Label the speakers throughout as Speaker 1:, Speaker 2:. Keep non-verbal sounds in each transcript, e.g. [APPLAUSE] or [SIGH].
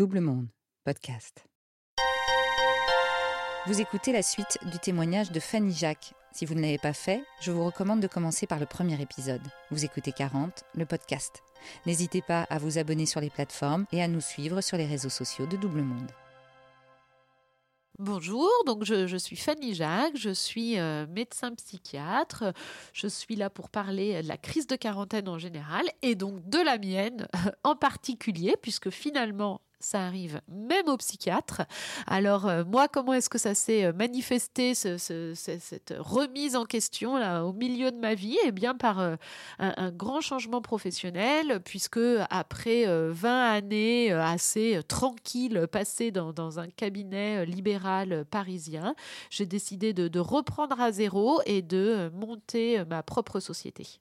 Speaker 1: Double Monde, podcast. Vous écoutez la suite du témoignage de Fanny Jacques. Si vous ne l'avez pas fait, je vous recommande de commencer par le premier épisode. Vous écoutez 40, le podcast. N'hésitez pas à vous abonner sur les plateformes et à nous suivre sur les réseaux sociaux de Double Monde.
Speaker 2: Bonjour, donc je, suis Fanny Jacques, je suis euh, médecin psychiatre. Je suis là pour parler de la crise de quarantaine en général et donc de la mienne [LAUGHS] en particulier, puisque finalement ça arrive même aux psychiatres. Alors euh, moi, comment est-ce que ça s'est euh, manifesté, cette remise en question là au milieu de ma vie? Eh bien par euh, un, grand changement professionnel, puisque après 20 années assez tranquilles passées dans, un cabinet libéral parisien, j'ai décidé de reprendre à zéro et de monter ma propre société.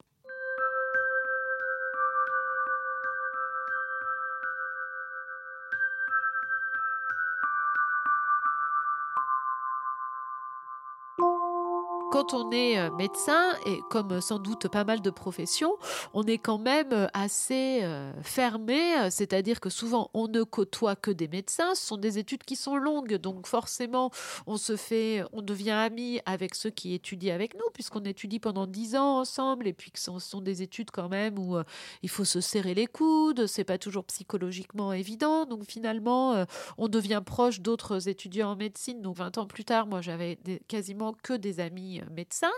Speaker 2: Quand on est euh, médecin, et comme sans doute pas mal de professions, on est quand même euh, assez euh, fermé, c'est-à-dire que souvent on ne côtoie que des médecins, ce sont des études qui sont longues, donc forcément on se fait, on devient ami avec ceux qui étudient avec nous, puisqu'on étudie pendant dix ans ensemble, et puis que ce sont des études quand même où il faut se serrer les coudes, c'est pas toujours psychologiquement évident, donc finalement on devient proche d'autres étudiants en médecine, donc 20 ans plus tard, moi j'avais quasiment que des amis médecin.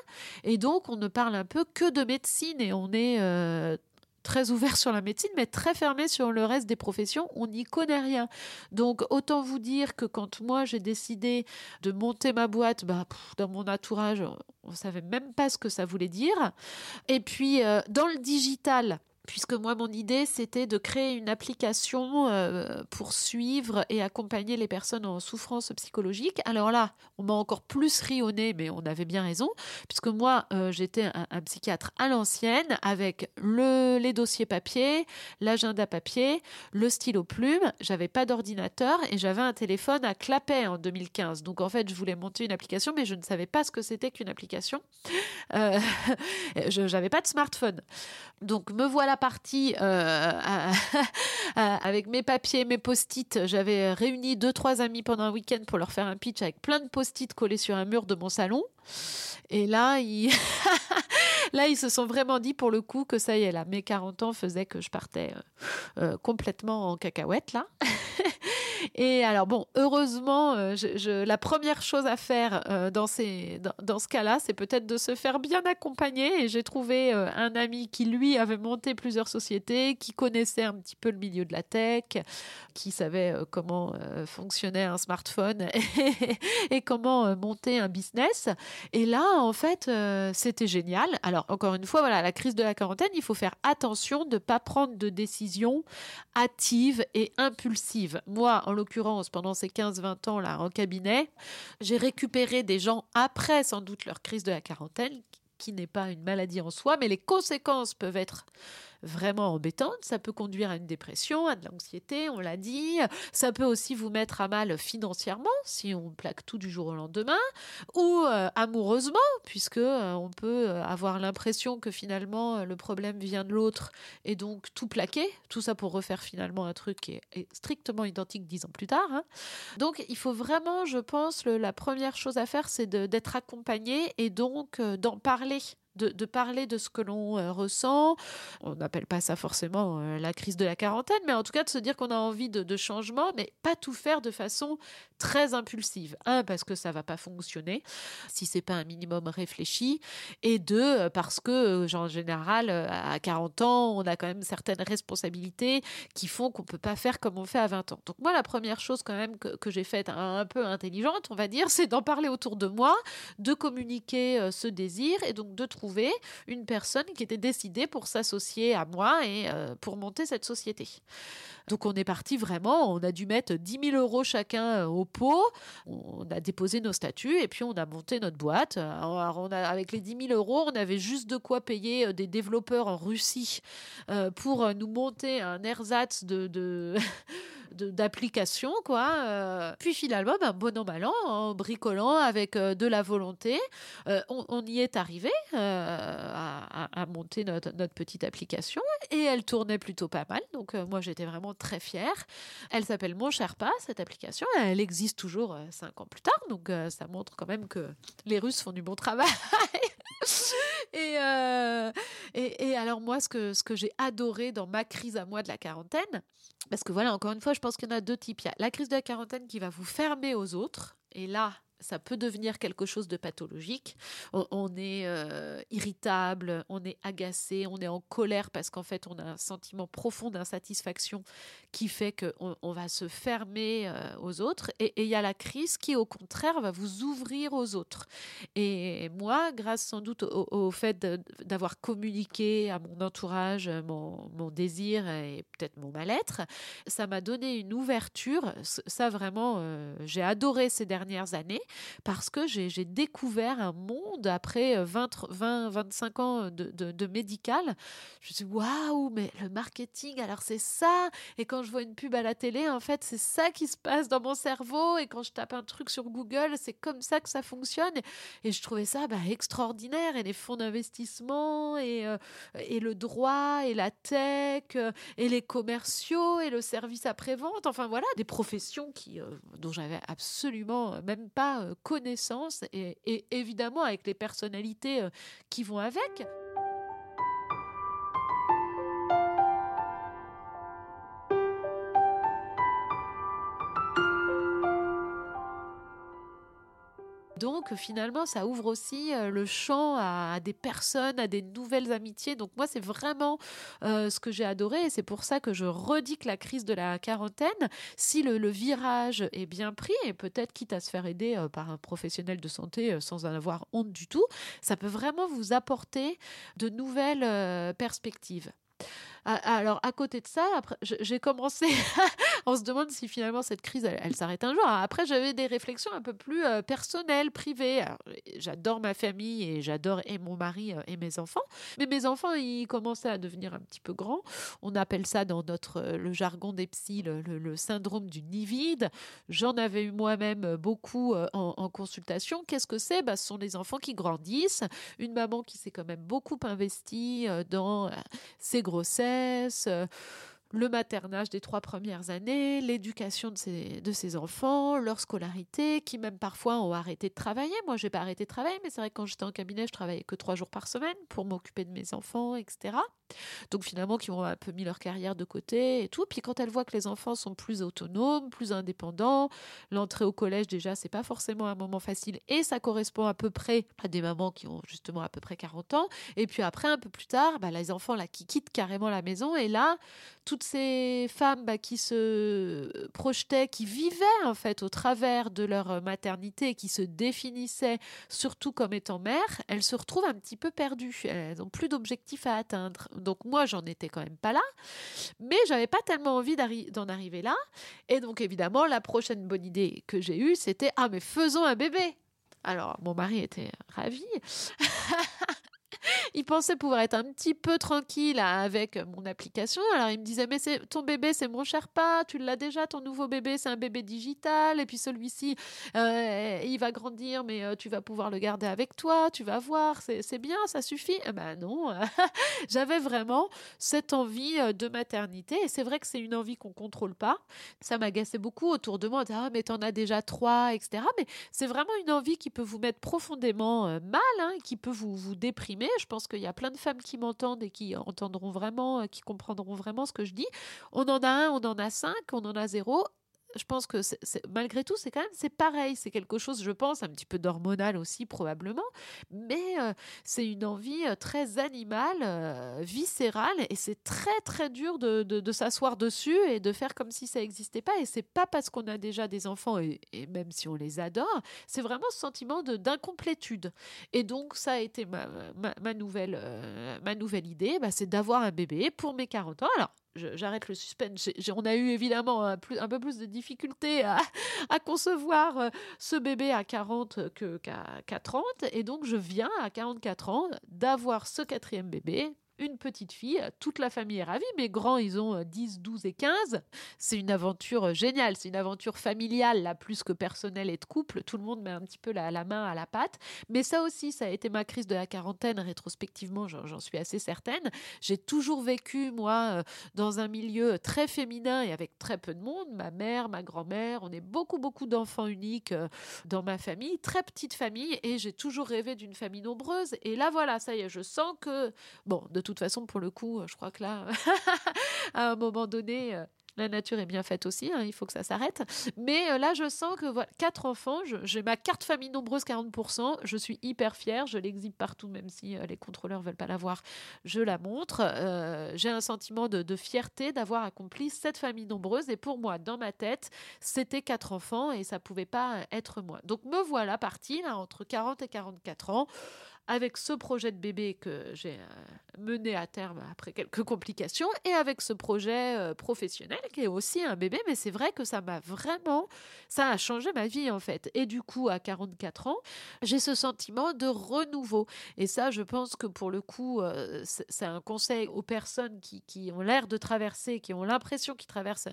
Speaker 2: Et donc, on ne parle un peu que de médecine et on est euh, très ouvert sur la médecine, mais très fermé sur le reste des professions. On n'y connaît rien. Donc, autant vous dire que quand moi j'ai décidé de monter ma boîte, bah, dans mon entourage, on savait même pas ce que ça voulait dire. Et puis, euh, dans le digital, puisque moi, mon idée, c'était de créer une application euh, pour suivre et accompagner les personnes en souffrance psychologique. Alors là, on m'a encore plus ri au nez, mais on avait bien raison, puisque moi, euh, j'étais un, psychiatre à l'ancienne, avec le, les dossiers papier, l'agenda papier, le stylo plume. J'avais pas d'ordinateur et j'avais un téléphone à clapet en 2015. Donc en fait, je voulais monter une application, mais je ne savais pas ce que c'était qu'une application. Euh, [LAUGHS] je n'avais pas de smartphone. Donc me voilà partie [LAUGHS] euh, avec mes papiers, mes post-it. J'avais réuni deux, trois amis pendant un week-end pour leur faire un pitch avec plein de post-it collés sur un mur de mon salon. Et là, ils... [LAUGHS] là, ils se sont vraiment dit pour le coup que ça y est, là, mes 40 ans faisaient que je partais euh, euh, complètement en cacahuète, là. [LAUGHS] Et alors bon, heureusement, euh, la première chose à faire euh, dans, ces, dans, ce cas-là, c'est peut-être de se faire bien accompagner. Et j'ai trouvé euh, un ami qui, lui, avait monté plusieurs sociétés, qui connaissait un petit peu le milieu de la tech, qui savait comment fonctionnait un smartphone [LAUGHS] et, comment monter un business. Et là, en fait, c'était génial. Alors, encore une fois, voilà, la crise de la quarantaine, il faut faire attention de ne pas prendre de décisions hâtives et impulsives. Moi, en l'occurrence, pendant ces 15-20 ans là en cabinet, j'ai récupéré des gens après sans doute leur crise de la quarantaine qui n'est pas une maladie en soi, mais les conséquences peuvent être vraiment embêtantes. Ça peut conduire à une dépression, à de l'anxiété, on l'a dit. Ça peut aussi vous mettre à mal financièrement si on plaque tout du jour au lendemain, ou euh, amoureusement, puisque euh, on peut euh, avoir l'impression que finalement le problème vient de l'autre et donc tout plaquer. Tout ça pour refaire finalement un truc qui est, strictement identique dix ans plus tard. Hein. Donc il faut vraiment, je pense, la première chose à faire, c'est d'être accompagné et donc d'en parler de, parler de ce que l'on euh, ressent. On n'appelle pas ça forcément euh, la crise de la quarantaine, mais en tout cas de se dire qu'on a envie de, changement, mais pas tout faire de façon très impulsive. Un, parce que ça va pas fonctionner si c'est pas un minimum réfléchi, et deux, euh, parce que en général, à 40 ans, on a quand même certaines responsabilités qui font qu'on peut pas faire comme on fait à 20 ans. Donc moi, la première chose quand même que, j'ai faite un, peu intelligente, on va dire, c'est d'en parler autour de moi, de communiquer ce désir et donc de trouver une personne qui était décidée pour s'associer à moi et euh, pour monter cette société. Donc on est parti vraiment, on a dû mettre 10 000 euros chacun euh, au pot, on a déposé nos statuts et puis on a monté notre boîte. Alors avec les 10 000 euros, on avait juste de quoi payer euh, des développeurs en Russie pour nous monter un ersatz de, [LAUGHS] d'application, quoi. puis finalement, ben, bon an, mal an, en bricolant avec de la volonté, on, y est arrivé à, monter notre, petite application et elle tournait plutôt pas mal. Donc moi, j'étais vraiment très fière. Elle s'appelle Mon Cher Pas, cette application. Elle existe toujours cinq ans plus tard, donc ça montre quand même que les Russes font du bon travail. [LAUGHS] Euh, et, et, alors moi, ce que, ce que j'ai adoré dans ma crise à moi de la quarantaine, parce que voilà, encore une fois, je pense qu'il y en a deux types. Il y a la crise de la quarantaine qui va vous fermer aux autres. Et là, ça peut devenir quelque chose de pathologique. On, est euh, irritable, on est agacé, on est en colère parce qu'en fait, on a un sentiment profond d'insatisfaction qui fait qu'on on va se fermer euh, aux autres. Et il y a la crise qui, au contraire, va vous ouvrir aux autres. Et moi, grâce sans doute au, fait d'avoir communiqué à mon entourage mon, désir et peut-être mon mal-être, ça m'a donné une ouverture. Ça, vraiment, euh, j'ai adoré ces dernières années parce que j'ai découvert un monde après 20, 20 25 ans de, de, médical. Je me suis dit, waouh, mais le marketing, alors c'est ça. Et quand je vois une pub à la télé, en fait, c'est ça qui se passe dans mon cerveau. Et quand je tape un truc sur Google, c'est comme ça que ça fonctionne. Et je trouvais ça bah, extraordinaire. Et les fonds d'investissement, et, euh, et le droit, et la tech, euh, et les commerciaux, et le service après-vente. Enfin voilà, des professions qui, euh, dont j'avais absolument même pas connaissance et, évidemment avec les personnalités euh, qui vont avec. Donc finalement, ça ouvre aussi euh, le champ à, des personnes, à des nouvelles amitiés. Donc moi, c'est vraiment euh, ce que j'ai adoré et c'est pour ça que je redis que la crise de la quarantaine, si le, virage est bien pris et peut-être quitte à se faire aider euh, par un professionnel de santé sans en avoir honte du tout, ça peut vraiment vous apporter de nouvelles perspectives. Ah, alors, à côté de ça, j'ai commencé, [LAUGHS] on se demande si finalement cette crise, elle, s'arrête un jour. Après, j'avais des réflexions un peu plus euh, personnelles, privées. J'adore ma famille et j'adore et mon mari euh, et mes enfants. Mais mes enfants, ils commençaient à devenir un petit peu grands. On appelle ça dans notre, euh, le jargon des psys, le, syndrome du nid vide. J'en avais eu moi-même beaucoup en, consultation. Qu'est-ce que c'est? Bah, Ce sont les enfants qui grandissent. Une maman qui s'est quand même beaucoup investie dans ses grossesses euh, le maternage des trois premières années, l'éducation de ses, de ses enfants, leur scolarité, qui même parfois ont arrêté de travailler. Moi, j'ai pas arrêté de travailler, mais c'est vrai que quand j'étais en cabinet, je travaillais que trois jours par semaine pour m'occuper de mes enfants, etc. Donc finalement, qui ont un peu mis leur carrière de côté et tout. Puis quand elle voit que les enfants sont plus autonomes, plus indépendants, l'entrée au collège déjà, c'est pas forcément un moment facile et ça correspond à peu près à des mamans qui ont justement à peu près 40 ans. Et puis après, un peu plus tard, bah, les enfants là qui quittent carrément la maison et là, toutes ces femmes bah, qui se projetaient, qui vivaient en fait au travers de leur maternité, qui se définissaient surtout comme étant mères, elles se retrouvent un petit peu perdues. Elles n'ont plus d'objectifs à atteindre. Donc moi, j'en étais quand même pas là, mais j'avais pas tellement envie d'en arriver là. Et donc évidemment, la prochaine bonne idée que j'ai eue, c'était ah mais faisons un bébé. Alors mon mari était ravi. [LAUGHS] [LAUGHS] il pensait pouvoir être un petit peu tranquille avec mon application. Alors il me disait mais c'est ton bébé c'est mon cher pas, tu l'as déjà ton nouveau bébé c'est un bébé digital et puis celui-ci euh, il va grandir mais euh, tu vas pouvoir le garder avec toi, tu vas voir c'est bien ça suffit. Eh ben non, [LAUGHS] j'avais vraiment cette envie euh, de maternité et c'est vrai que c'est une envie qu'on contrôle pas. Ça m'agaçait beaucoup autour de moi. Ah mais t'en as déjà trois etc. Mais c'est vraiment une envie qui peut vous mettre profondément mal, hein, qui peut vous vous déprimer je pense qu'il y a plein de femmes qui m'entendent et qui entendront vraiment, euh, qui comprendront vraiment ce que je dis. On en a un, on en a cinq, on en a zéro je pense que malgré tout, c'est quand même c'est pareil. C'est quelque chose, je pense, un petit peu d'hormonal aussi probablement, mais euh, c'est une envie euh, très animale, euh, viscérale, et c'est très très dur de, s'asseoir dessus et de faire comme si ça n'existait pas. Et c'est pas parce qu'on a déjà des enfants et, même si on les adore, c'est vraiment ce sentiment de d'incomplétude. Et donc ça a été ma, ma, nouvelle ma nouvelle idée, bah, c'est d'avoir un bébé pour mes 40 ans. Alors j'arrête le suspense. on a eu évidemment un, plus, un, peu plus de difficultés à, concevoir euh, ce bébé à 40 qu'à 30. Et donc, je viens à 44 ans d'avoir ce quatrième bébé une petite fille. Toute la famille est ravie. Mes grands, ils ont 10, 12 et 15. C'est une aventure géniale. C'est une aventure familiale, là, plus que personnelle et de couple. Tout le monde met un petit peu la, main à la pâte. Mais ça aussi, ça a été ma crise de la quarantaine. Rétrospectivement, j'en suis assez certaine. J'ai toujours vécu, moi, dans un milieu très féminin et avec très peu de monde. Ma mère, ma grand-mère, on est beaucoup, beaucoup d'enfants uniques dans ma famille. Très petite famille. Et j'ai toujours rêvé d'une famille nombreuse. Et là, voilà, ça y est, je sens que, bon, de toute façon, pour le coup, je crois que là, [LAUGHS] à un moment donné, euh, la nature est bien faite aussi, hein, il faut que ça s'arrête. Mais euh, là, je sens que voilà, quatre enfants, j'ai ma carte famille nombreuse 40%, je suis hyper fière, je l'exhibe partout, même si euh, les contrôleurs veulent pas la voir, je la montre. j'ai un sentiment de, de fierté d'avoir accompli cette famille nombreuse. Et pour moi, dans ma tête, c'était quatre enfants et ça pouvait pas être moi. Donc me voilà partie là entre 40 et 44 ans avec ce projet de bébé que j'ai euh, mené à terme après quelques complications et avec ce projet euh, professionnel qui est aussi un bébé, mais c'est vrai que ça m'a vraiment, ça a changé ma vie en fait. Et du coup, à 44 ans, j'ai ce sentiment de renouveau. Et ça, je pense que pour le coup, euh, c'est un conseil aux personnes qui, qui ont l'air de traverser, qui ont l'impression qu'ils traversent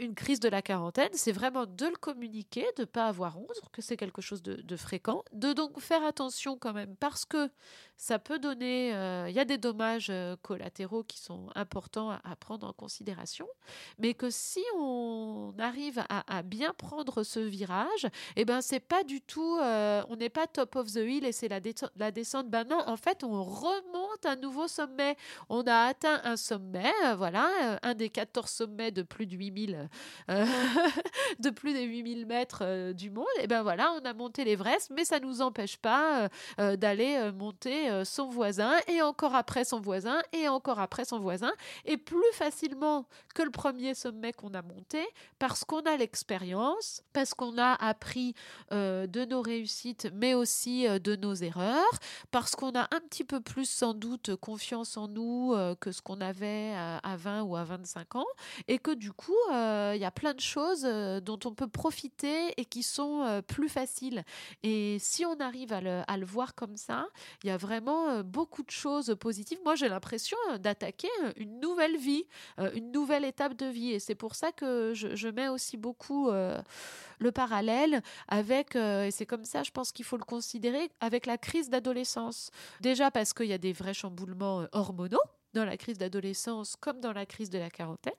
Speaker 2: une crise de la quarantaine, c'est vraiment de le communiquer, de ne pas avoir honte, que c'est quelque chose de, de fréquent, de donc faire attention quand même parce que ça peut donner, euh, il y a des dommages euh, collatéraux qui sont importants à, prendre en considération, mais que si on arrive à, bien prendre ce virage, eh ben c'est pas du tout, euh, on n'est pas top of the hill et c'est la, descente. Ben non, en fait, on remonte un nouveau sommet. On a atteint un sommet, voilà, un des 14 sommets de plus de 8000, [LAUGHS] de plus de 8000 mètres du monde. Et ben voilà, on a monté l'Everest, mais ça nous empêche pas d'aller monter euh, son voisin et encore après son voisin et encore après son voisin et plus facilement que le premier sommet qu'on a monté parce qu'on a l'expérience, parce qu'on a appris euh, de nos réussites mais aussi euh, de nos erreurs, parce qu'on a un petit peu plus sans doute confiance en nous que ce qu'on avait à, 20 ou à 25 ans et que du coup il y a plein de choses dont on peut profiter et qui sont plus faciles. Et si on arrive à le, à le voir comme ça, il y a vraiment euh, beaucoup de choses positives. Moi, j'ai l'impression euh, d'attaquer euh, une nouvelle vie, une nouvelle étape de vie. Et c'est pour ça que je, mets aussi beaucoup le parallèle avec, et c'est comme ça, je pense qu'il faut le considérer, avec la crise d'adolescence. Déjà parce qu'il y a des vrais chamboulements hormonaux dans la crise d'adolescence comme dans la crise de la quarantaine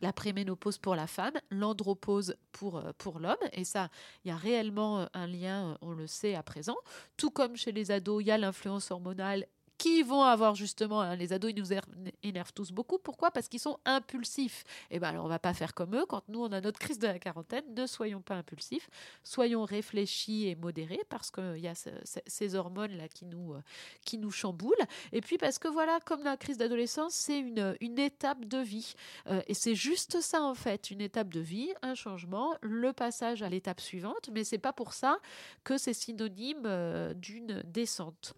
Speaker 2: la préménopause pour la femme, l'andropause pour, euh, pour l'homme. Et ça, il y a réellement euh, un lien, euh, on le sait à présent. Tout comme chez les ados, il y a l'influence hormonale qui vont avoir justement, hein, les ados, ils nous énervent tous beaucoup. Pourquoi? Parce qu'ils sont impulsifs. Et eh bien alors on va pas faire comme eux. Quand nous, on a notre crise de la quarantaine, ne soyons pas impulsifs, soyons réfléchis et modérés parce qu'il y a ces hormones-là qui nous, euh, qui nous chamboulent. Et puis parce que voilà, comme la crise d'adolescence, c'est une, une étape de vie. Euh, et c'est juste ça en fait, une étape de vie, un changement, le passage à l'étape suivante. Mais c'est pas pour ça que c'est synonyme euh, d'une descente.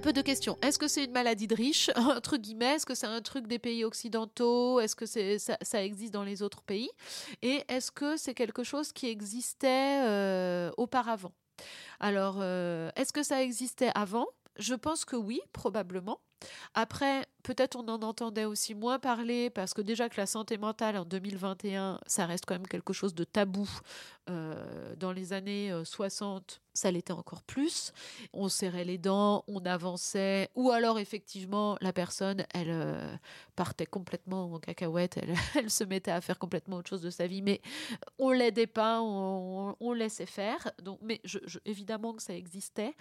Speaker 2: Peu de questions. Est-ce que c'est une maladie de riche, [LAUGHS] entre guillemets? Est-ce que c'est un truc des pays occidentaux? Est-ce que ça, existe dans les autres pays? Et est-ce que c'est quelque chose qui existait euh, auparavant? Alors, euh, est-ce que ça existait avant? Je pense que oui, probablement. Après, peut-être on en entendait aussi moins parler parce que déjà que la santé mentale en 2021, ça reste quand même quelque chose de tabou. Euh, dans les années 60, euh, ça l'était encore plus. On serrait les dents, on avançait, ou alors effectivement la personne, elle euh, partait complètement en cacahuète, elle, [LAUGHS] se mettait à faire complètement autre chose de sa vie, mais on l'aidait pas, on, laissait faire. Donc, mais évidemment que ça existait.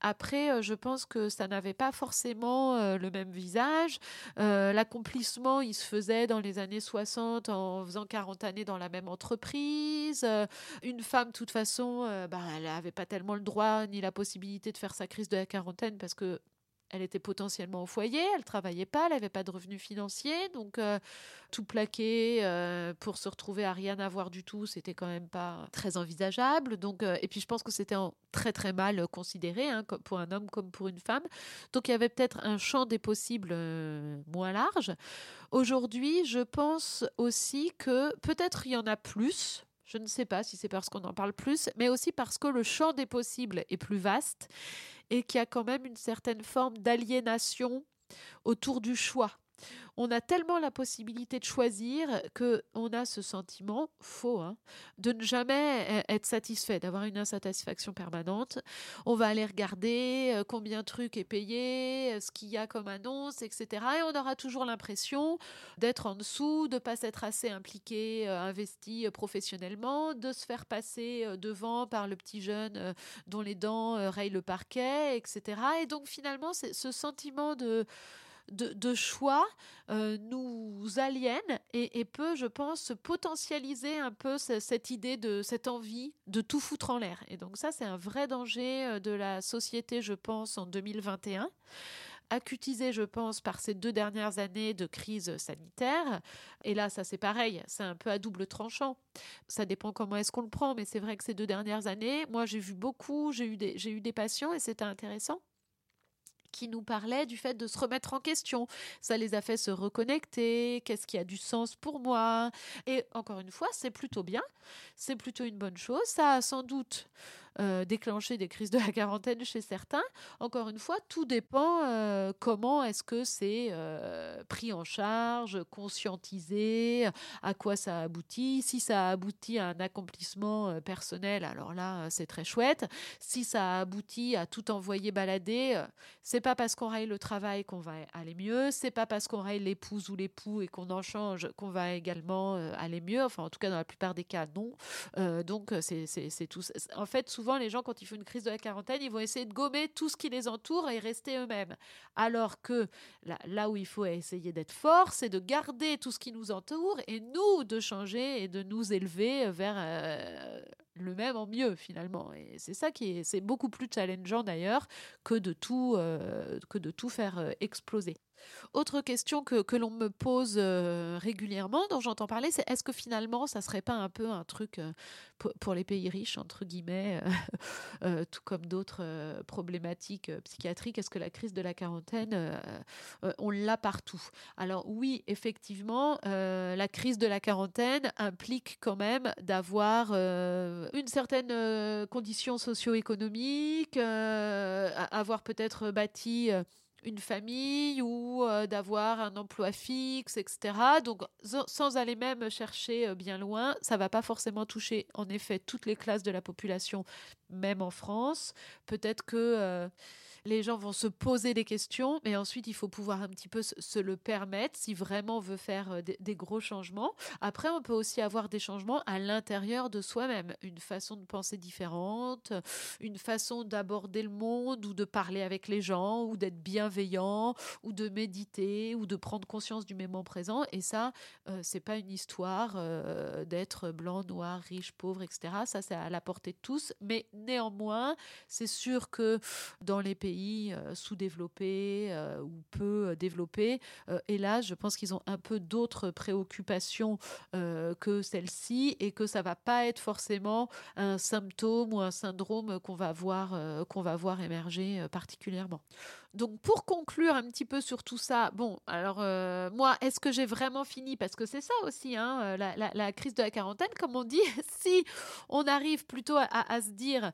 Speaker 2: Après, je pense que ça n'avait pas forcément le même visage. Euh, l'accomplissement, il se faisait dans les années 60 en faisant 40 années dans la même entreprise. Euh, une femme, de toute façon, euh, bah, elle n'avait pas tellement le droit ni la possibilité de faire sa crise de la quarantaine parce que elle était potentiellement au foyer, elle travaillait pas, elle n'avait pas de revenus financiers, donc euh, tout plaquer euh, pour se retrouver à rien avoir du tout, c'était quand même pas très envisageable. Donc, euh, et puis je pense que c'était très très mal considéré hein, pour un homme comme pour une femme. Donc il y avait peut-être un champ des possibles moins large. Aujourd'hui, je pense aussi que peut-être il y en a plus. Je ne sais pas si c'est parce qu'on en parle plus, mais aussi parce que le champ des possibles est plus vaste et qu'il y a quand même une certaine forme d'aliénation autour du choix on a tellement la possibilité de choisir que on a ce sentiment faux hein, de ne jamais e-, être satisfait, d'avoir une insatisfaction permanente. On va aller regarder euh, combien de trucs est payé, euh, ce qu'il y a comme annonce, etc. Et on aura toujours l'impression d'être en dessous, de pas s'être assez impliqué, euh, investi professionnellement, de se faire passer devant par le petit jeune dont les dents rayent le parquet, etc. Et donc finalement, ce sentiment de de, choix euh, nous aliène et, peut, je pense, potentialiser un peu cette idée de cette envie de tout foutre en l'air. Et donc ça, c'est un vrai danger euh, de la société, je pense, en 2021 acutisé, je pense, par ces deux dernières années de crise sanitaire. Et là, ça c'est pareil, c'est un peu à double tranchant. Ça dépend comment est-ce qu'on le prend, mais c'est vrai que ces deux dernières années, moi j'ai vu beaucoup, j'ai eu des, j'ai eu des patients et c'était intéressant qui nous parlaient du fait de se remettre en question. Ça les a fait se reconnecter, qu'est-ce qui a du sens pour moi? Et encore une fois, c'est plutôt bien, c'est plutôt une bonne chose. Ça a sans doute euh, déclencher des crises de la quarantaine chez certains. Encore une fois, tout dépend euh, comment est-ce que c'est euh, pris en charge, conscientisé, à quoi ça aboutit. Si ça aboutit à un accomplissement personnel, alors là, c'est très chouette. Si ça aboutit à tout envoyer balader, c'est pas parce qu'on raye le travail qu'on va aller mieux, c'est pas parce qu'on raye l'épouse ou l'époux et qu'on en change qu'on va également aller mieux. Enfin, en tout cas, dans la plupart des cas, non. donc, c'est tout. En fait, souvent, les gens, quand ils font une crise de la quarantaine, ils vont essayer de gommer tout ce qui les entoure et rester eux-mêmes. Alors que là, où il faut essayer d'être fort, c'est de garder tout ce qui nous entoure et nous de changer et de nous élever vers euh, le même en mieux finalement. Et c'est ça qui est, c'est beaucoup plus challengeant d'ailleurs que de tout, euh, que de tout faire euh, exploser. Autre question que, l'on me pose euh, régulièrement, dont j'entends parler, c'est est-ce que finalement ça serait pas un peu un truc euh, pour, les pays riches, entre guillemets, euh, [LAUGHS] tout comme d'autres problématiques psychiatriques Est-ce que la crise de la quarantaine, on l'a partout? Alors oui, effectivement, la crise de la quarantaine implique quand même d'avoir une certaine condition socio-économique, avoir peut-être bâti une famille ou euh, d'avoir un emploi fixe, etc. Donc, sans aller même chercher euh, bien loin, ça va pas forcément toucher en effet toutes les classes de la population, même en France. Peut-être que euh, les gens vont se poser des questions, mais ensuite il faut pouvoir un petit peu se, le permettre si vraiment on veut faire euh, des, gros changements. Après, on peut aussi avoir des changements à l'intérieur de soi-même, une façon de penser différente, une façon d'aborder le monde ou de parler avec les gens ou d'être bienveillant ou de méditer ou de prendre conscience du moment présent. Et ça, euh, c'est pas une histoire euh, d'être blanc, noir, riche, pauvre, etc. Ça, c'est à la portée de tous. Mais néanmoins, c'est sûr que dans les pays euh, sous-développés euh, ou peu euh, développés. et là, je pense qu'ils ont un peu d'autres préoccupations que celle-ci et que ça va pas être forcément un symptôme ou un syndrome qu'on va voir émerger particulièrement. Donc pour conclure un petit peu sur tout ça, bon, alors moi, est-ce que j'ai vraiment fini? Parce que c'est ça aussi, hein, la, crise de la quarantaine, comme on dit, [LAUGHS] si on arrive plutôt à, se dire,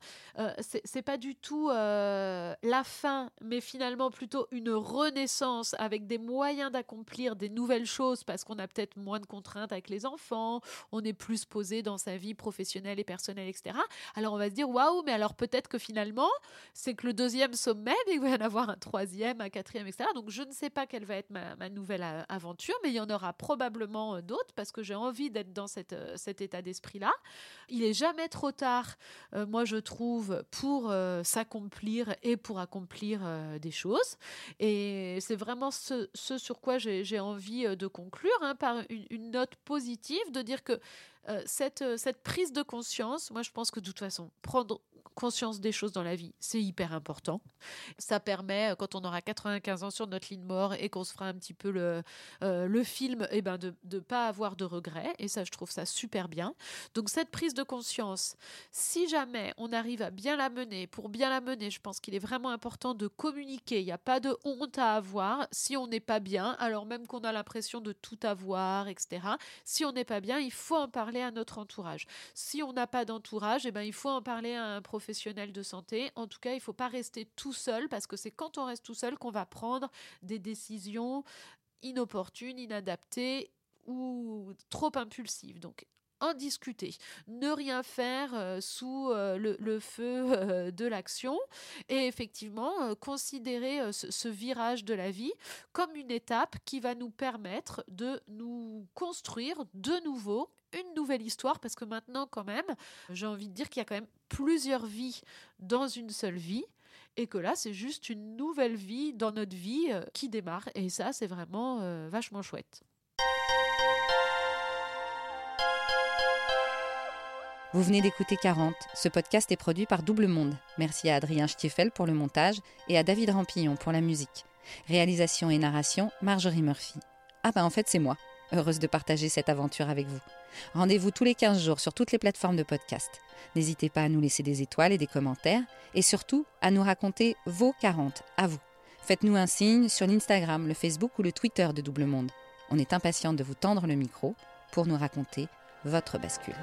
Speaker 2: c'est pas du tout la fin, mais finalement plutôt une renaissance avec des moyens d'accomplir des nouvelles choses parce qu'on a peut-être moins de contraintes avec les enfants, on est plus posé dans sa vie professionnelle et personnelle, etc. Alors on va se dire waouh, mais alors peut-être que finalement c'est que le deuxième sommet, il va y en avoir un troisième, un quatrième, etc. Donc je ne sais pas quelle va être ma, nouvelle aventure, mais il y en aura probablement euh, d'autres parce que j'ai envie d'être dans euh, cet état d'esprit-là. Il est jamais trop tard, euh, moi je trouve, pour s'accomplir et pour accomplir euh, des choses. Et c'est vraiment ce, sur quoi j'ai envie euh, de conclure, hein, par une, note positive, de dire que cette prise de conscience, moi je pense que de toute façon, prendre conscience des choses dans la vie, c'est hyper important. Ça permet, euh, quand on aura 95 ans sur notre ligne mort et qu'on se fera un petit peu le, euh, le film, eh ben de ne pas avoir de regrets. Et ça, je trouve ça super bien. Donc cette prise de conscience, si jamais on arrive à bien la mener, pour bien la mener, je pense qu'il est vraiment important de communiquer. Il n'y a pas de honte à avoir si on n'est pas bien, alors même qu'on a l'impression de tout avoir, etc. Si on n'est pas bien, il faut en parler à notre entourage. Si on n'a pas d'entourage, eh ben, il faut en parler à un professionnel de santé. En tout cas, il ne faut pas rester tout seul parce que c'est quand on reste tout seul qu'on va prendre des décisions inopportunes, inadaptées ou trop impulsives. Donc en discuter, ne rien faire euh, sous euh, le, feu euh, de l'action et effectivement considérer ce, virage de la vie comme une étape qui va nous permettre de nous construire de nouveau une nouvelle histoire parce que maintenant quand même, j'ai envie de dire qu'il y a quand même plusieurs vies dans une seule vie et que là c'est juste une nouvelle vie dans notre vie euh, qui démarre et ça c'est vraiment euh, vachement chouette.
Speaker 1: Vous venez d'écouter 40. Ce podcast est produit par Double Monde. Merci à Adrien Stiefel pour le montage et à David Rampillon pour la musique. Réalisation et narration, Marjorie Murphy. Ah bah en fait c'est moi. Heureuse de partager cette aventure avec vous. Rendez-vous tous les 15 jours sur toutes les plateformes de podcast. N'hésitez pas à nous laisser des étoiles et des commentaires et surtout à nous raconter vos 40 à vous. Faites-nous un signe sur l'Instagram, le Facebook ou le Twitter de Double Monde. On est impatient de vous tendre le micro pour nous raconter votre bascule.